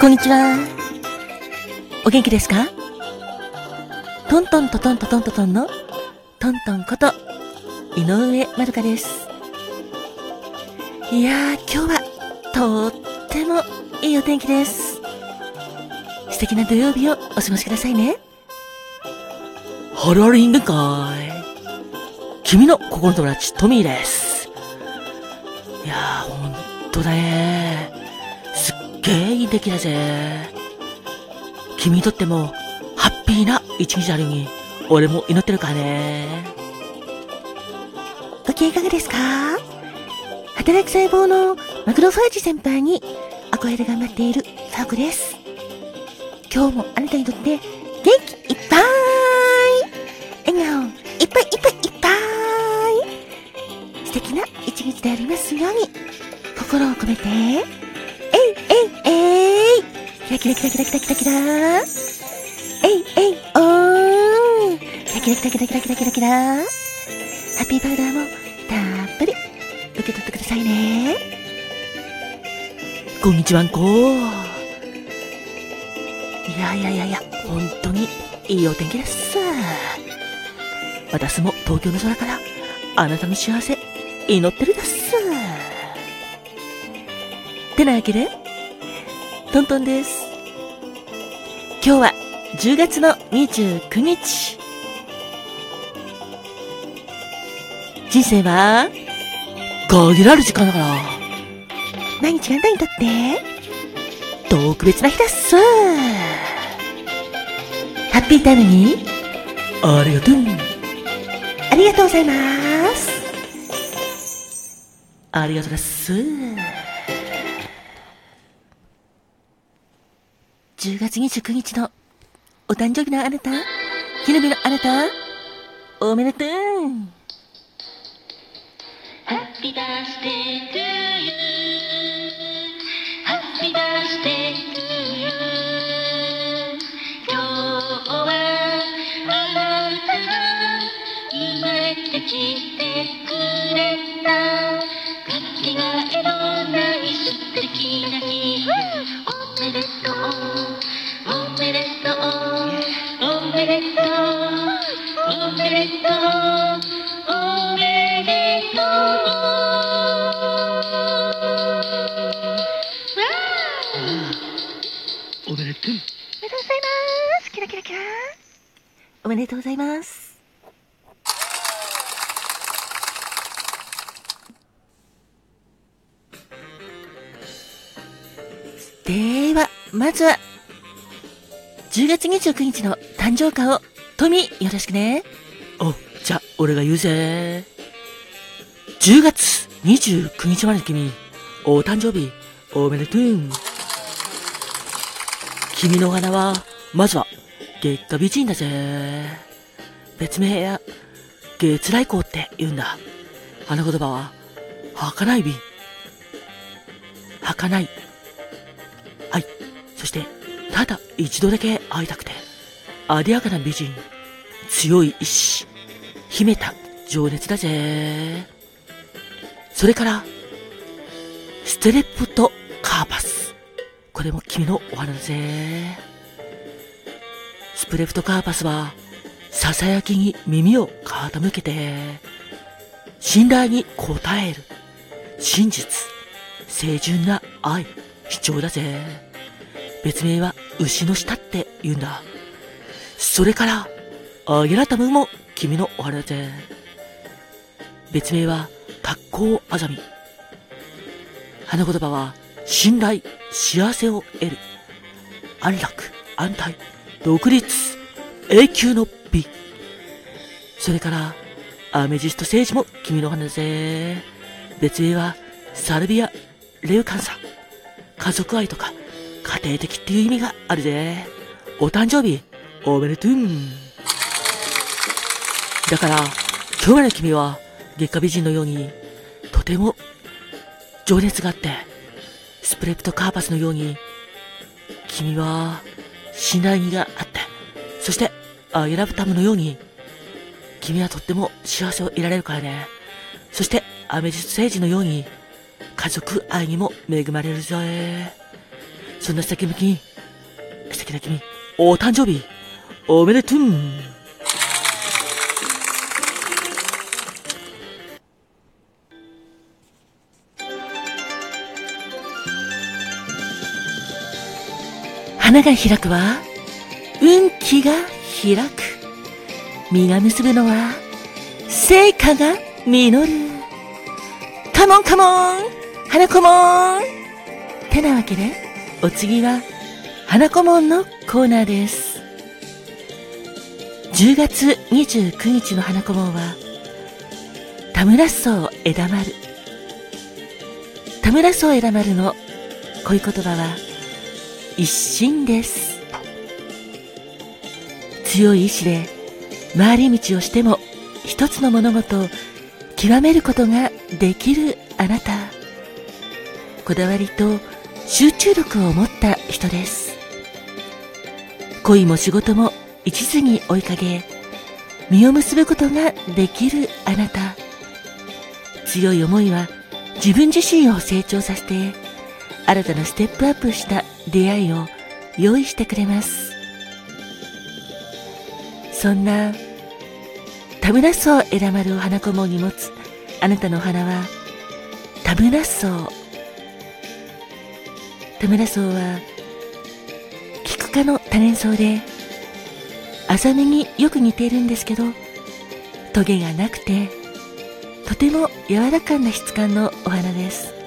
こんにちは。お元気ですか？トントントトントトントンのトントンこと井上まるかです。いやー、今日はとってもいいお天気です。素敵な土曜日をお過ごしくださいね。ハローリング会。君の心の友達、トミーです。いやー、ほんとだねすっげーいい出来だぜ。君にとっても、ハッピーな一日あるように、俺も祈ってるからね。ご機嫌いかがですか働く細胞のマクロファージ先輩に憧れで頑張っているサークです。今日もあなたにとって元気いっぱい笑顔いっぱいいっぱいいっぱい素敵な一日でありますように心を込めてラキラキラキラキラキラキラえいえいおーキラキラキラキラキラキラキラキラハッピーパウダーもたっぷり受け取ってくださいねこんにちはんこいやいやいやいや本当にいいお天気です私も東京の空からあなたの幸せ祈ってるですてなわけでトントンです今日は10月の29日。人生は限られる時間だから。毎日があなたにとって？特別な日です。ハッピータイムに。ありがとう。ありがとうございます。ありがとうです10月29日のお誕生日のあなた記念日のあなたおめでとう Happy birthday to you. Happy birthday to you. 今日はあなたが生まれてきてくれた。かけがえのない素敵な日。おめでとう。おめでとうございますでは、まずは、10月29日の誕生花を、トミ、よろしくね。お、じゃあ、俺が言うぜ。10月29日まで君、お誕生日、おめでとう。君の花は、まずは、月下美人だぜ。別名や、月来光って言うんだ。花言葉は、儚い美。儚い。はい。そして、ただ一度だけ会いたくて、あでやかな美人、強い意志、秘めた情熱だぜ。それから、ステレプトカーパス。これも君のお花だぜ。スプレプトカーパスは、ささやきに耳を傾けて、信頼に応える、真実、清純な愛、主張だぜ。別名は牛の舌って言うんだ。それから、アゲラタムも君のお花だぜ。別名は、格好あざみ。花言葉は、信頼、幸せを得る。安楽、安泰、独立、永久の美。それから、アメジストセージも君の花だぜ。別名は、サルビア、レウカンサ。家族愛とか、家庭的っていう意味があるぜ。お誕生日、おめでとう。だから、今日まで君は、月下美人のように、とても、情熱があって、スプレプトカーパスのように、君は、信頼があって、そして、あ選ぶためのように、君はとっても幸せを得られるからね。そして、アメジス星人のように、家族愛にも恵まれるぞ。そんな素敵な君、素敵な君、お誕生日、おめでとう花が開くは、運気が開く。実が結ぶのは、成果が実る。カモンカモン花子もんてなわけで、お次は、花子もんのコーナーです。10月29日の花子もんは、田村荘枝丸。田村荘枝丸の恋言葉は、一心です。強い意志で回り道をしても一つの物事を極めることができるあなた。こだわりと集中力を持った人です。恋も仕事も一途に追いかけ、実を結ぶことができるあなた。強い思いは自分自身を成長させて、新たなステップアップした出会いを用意してくれます。そんな田村荘枝丸を花子に持つあなたのお花は田村荘。田村荘は菊科の多年草で浅めによく似ているんですけどトゲがなくてとても柔らかな質感のお花です。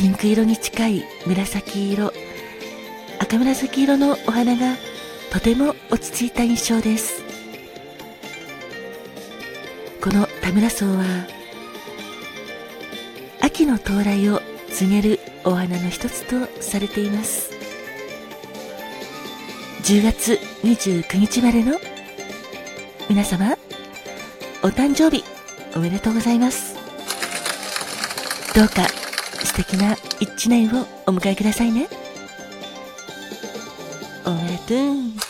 ピンク色に近い紫色、赤紫色のお花がとても落ち着いた印象です。この田村荘は、秋の到来を告げるお花の一つとされています。10月29日までの皆様、お誕生日おめでとうございます。どうか素敵な一年をお迎えくださいね。おめでとう。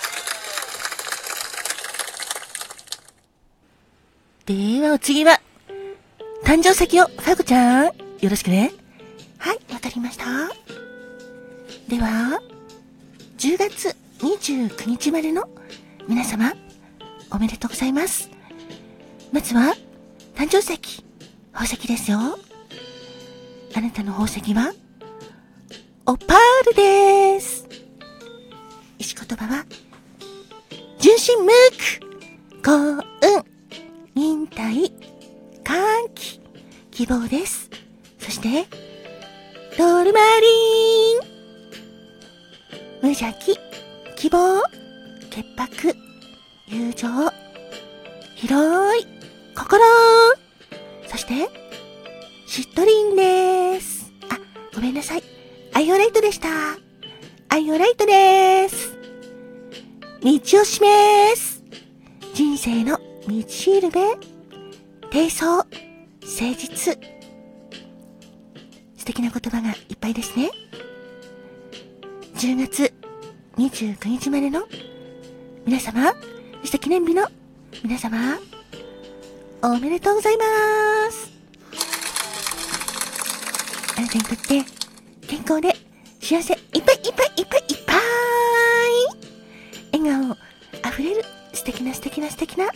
ではお次は、誕生石をファゴちゃん、よろしくね。はい、わかりました。では、10月29日までの皆様、おめでとうございます。まずは、誕生石、宝石ですよ。あなたの宝石は、オパールです。石言葉は、純真無垢、幸運、忍耐、歓喜、希望です。そして、トールマリン無邪気、希望、潔白、友情、広い、心そして、シットリンです。あ、ごめんなさい。アイオライトでした。アイオライトです。道を示す。人生の道しるべ。低層、誠実。素敵な言葉がいっぱいですね。10月29日までの皆様、そして記念日の皆様、おめでとうございます。あなたにとって健康で幸せいっぱいいっぱいいっぱいいっぱい笑顔あふれる素敵な素敵な素敵な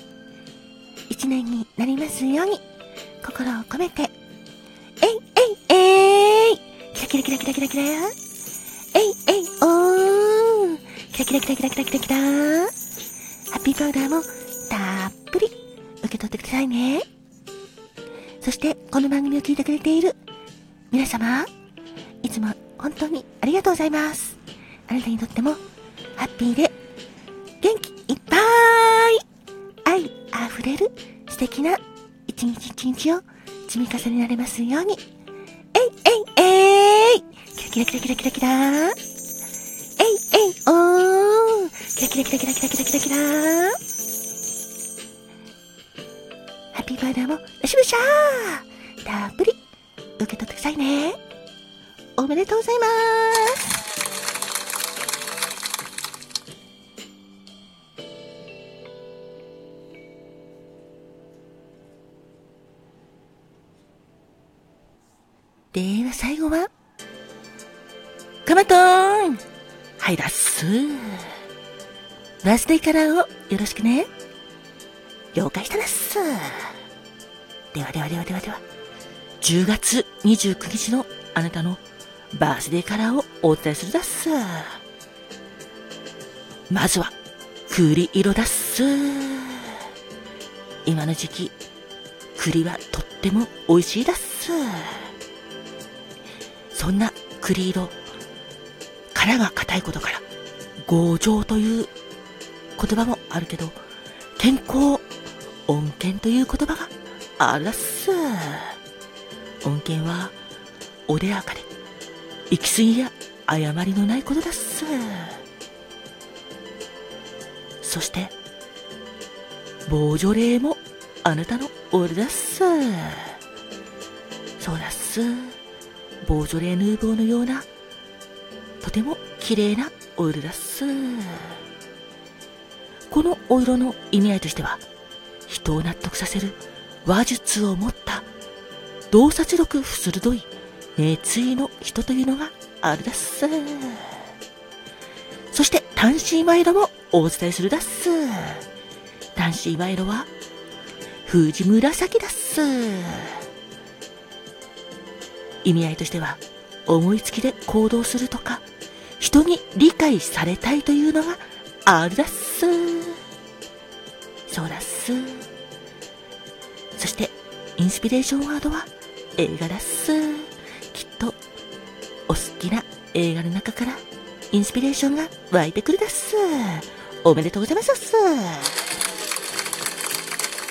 一年になりますように心を込めてえいえいえいキラキラキラキラキラキラえいえいおーキラキラキラキラキラキラキラハッピーパウダーもたっぷり受け取ってくださいね。そしてこの番組を聞いてくれている皆様いつも本当にありがとうございます。あなたにとってもハッピーで元気いっぱい愛あふれる素敵な一日一日を積み重ねられますように。えいえいえい。キラキラキラキラキラキラ。えいえいおー。キラキラキラキラキラキラキラキラ。ハッピーバーダーもよしぶしゃー。たっぷり。受け取ってくださいねおめでとうございますでは最後は、かまとーんはいだっす。バースデーカラーをよろしくね。了解しただっす。ではではではではでは。10月29日のあなたのバースデーカラーをお伝えするだっす。まずは、栗色だっす。今の時期、栗はとっても美味しいだっす。そんな栗色、殻が硬いことから、強情という言葉もあるけど、健康、恩恵という言葉があるだっす。恩恵は、穏やかで、行き過ぎや誤りのないことだっす。そして、ボージョレーもあなたの俺だっす。そうだっす。ボージョレーヌーボーのような、とても綺麗なオイルだっす。このお色の意味合いとしては、人を納得させる話術を持った、洞察力鋭い熱意の人というのがあるだっす。そして、単身賄賂もお伝えするだっす。単身賄賂は、藤紫だっす。意味合いとしては、思いつきで行動するとか、人に理解されたいというのがあるだっす。そうだっす。そして、インスピレーションワードは映画だっす。きっと、お好きな映画の中からインスピレーションが湧いてくるだっす。おめでとうございますっす。